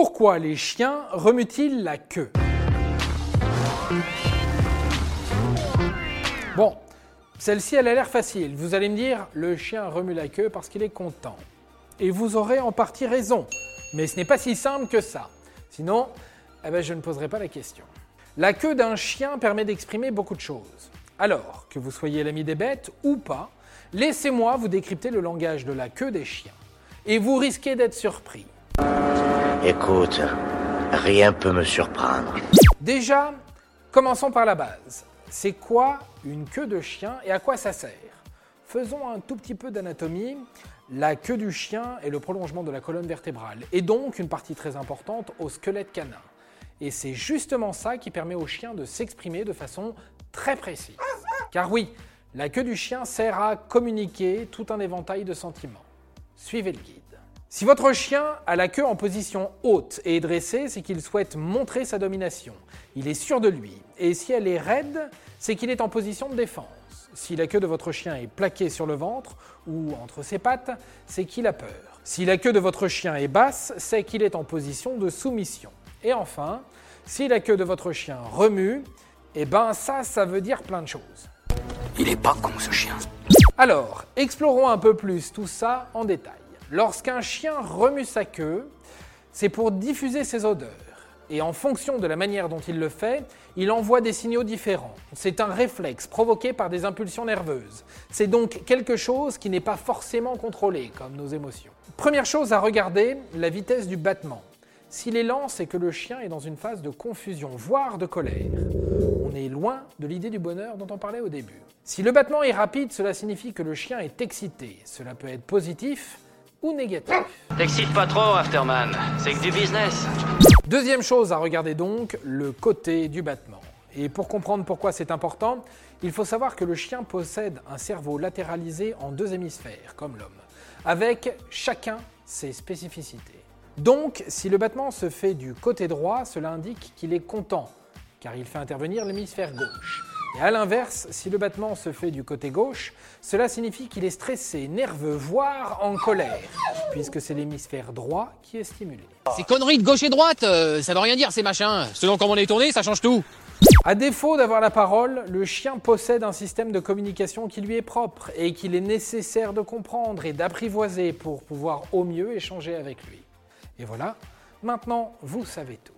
Pourquoi les chiens remuent-ils la queue? Bon, celle-ci, elle a l'air facile. Vous allez me dire, le chien remue la queue parce qu'il est content. Et vous aurez en partie raison. Mais ce n'est pas si simple que ça. Sinon, eh ben, je ne poserai pas la question. La queue d'un chien permet d'exprimer beaucoup de choses. Alors, que vous soyez l'ami des bêtes ou pas, laissez-moi vous décrypter le langage de la queue des chiens. Et vous risquez d'être surpris. Écoute, rien peut me surprendre. Déjà, commençons par la base. C'est quoi une queue de chien et à quoi ça sert? Faisons un tout petit peu d'anatomie. La queue du chien est le prolongement de la colonne vertébrale et donc une partie très importante au squelette canin. Et c'est justement ça qui permet au chien de s'exprimer de façon très précise. Car oui, la queue du chien sert à communiquer tout un éventail de sentiments. Suivez le guide. Si votre chien a la queue en position haute et dressée, c'est qu'il souhaite montrer sa domination. Il est sûr de lui. Et si elle est raide, c'est qu'il est en position de défense. Si la queue de votre chien est plaquée sur le ventre ou entre ses pattes, c'est qu'il a peur. Si la queue de votre chien est basse, c'est qu'il est en position de soumission. Et enfin, si la queue de votre chien remue, eh ben ça, ça veut dire plein de choses. Il est pas con ce chien. Alors, explorons un peu plus tout ça en détail. Lorsqu'un chien remue sa queue, c'est pour diffuser ses odeurs. Et en fonction de la manière dont il le fait, il envoie des signaux différents. C'est un réflexe provoqué par des impulsions nerveuses. C'est donc quelque chose qui n'est pas forcément contrôlé, comme nos émotions. Première chose à regarder, la vitesse du battement. S'il est lent, c'est que le chien est dans une phase de confusion, voire de colère. On est loin de l'idée du bonheur dont on parlait au début. Si le battement est rapide, cela signifie que le chien est excité. Cela peut être positif, ou négatif. T'excites pas trop, Afterman. C'est que du business. Deuxième chose à regarder donc, le côté du battement. Et pour comprendre pourquoi c'est important, il faut savoir que le chien possède un cerveau latéralisé en deux hémisphères, comme l'homme, avec chacun ses spécificités. Donc, si le battement se fait du côté droit, cela indique qu'il est content, car il fait intervenir l'hémisphère gauche. Et à l'inverse, si le battement se fait du côté gauche, cela signifie qu'il est stressé, nerveux, voire en colère, puisque c'est l'hémisphère droit qui est stimulé. Ces conneries de gauche et droite, euh, ça veut rien dire ces machins. Selon comment on est tourné, ça change tout. À défaut d'avoir la parole, le chien possède un système de communication qui lui est propre et qu'il est nécessaire de comprendre et d'apprivoiser pour pouvoir au mieux échanger avec lui. Et voilà, maintenant vous savez tout.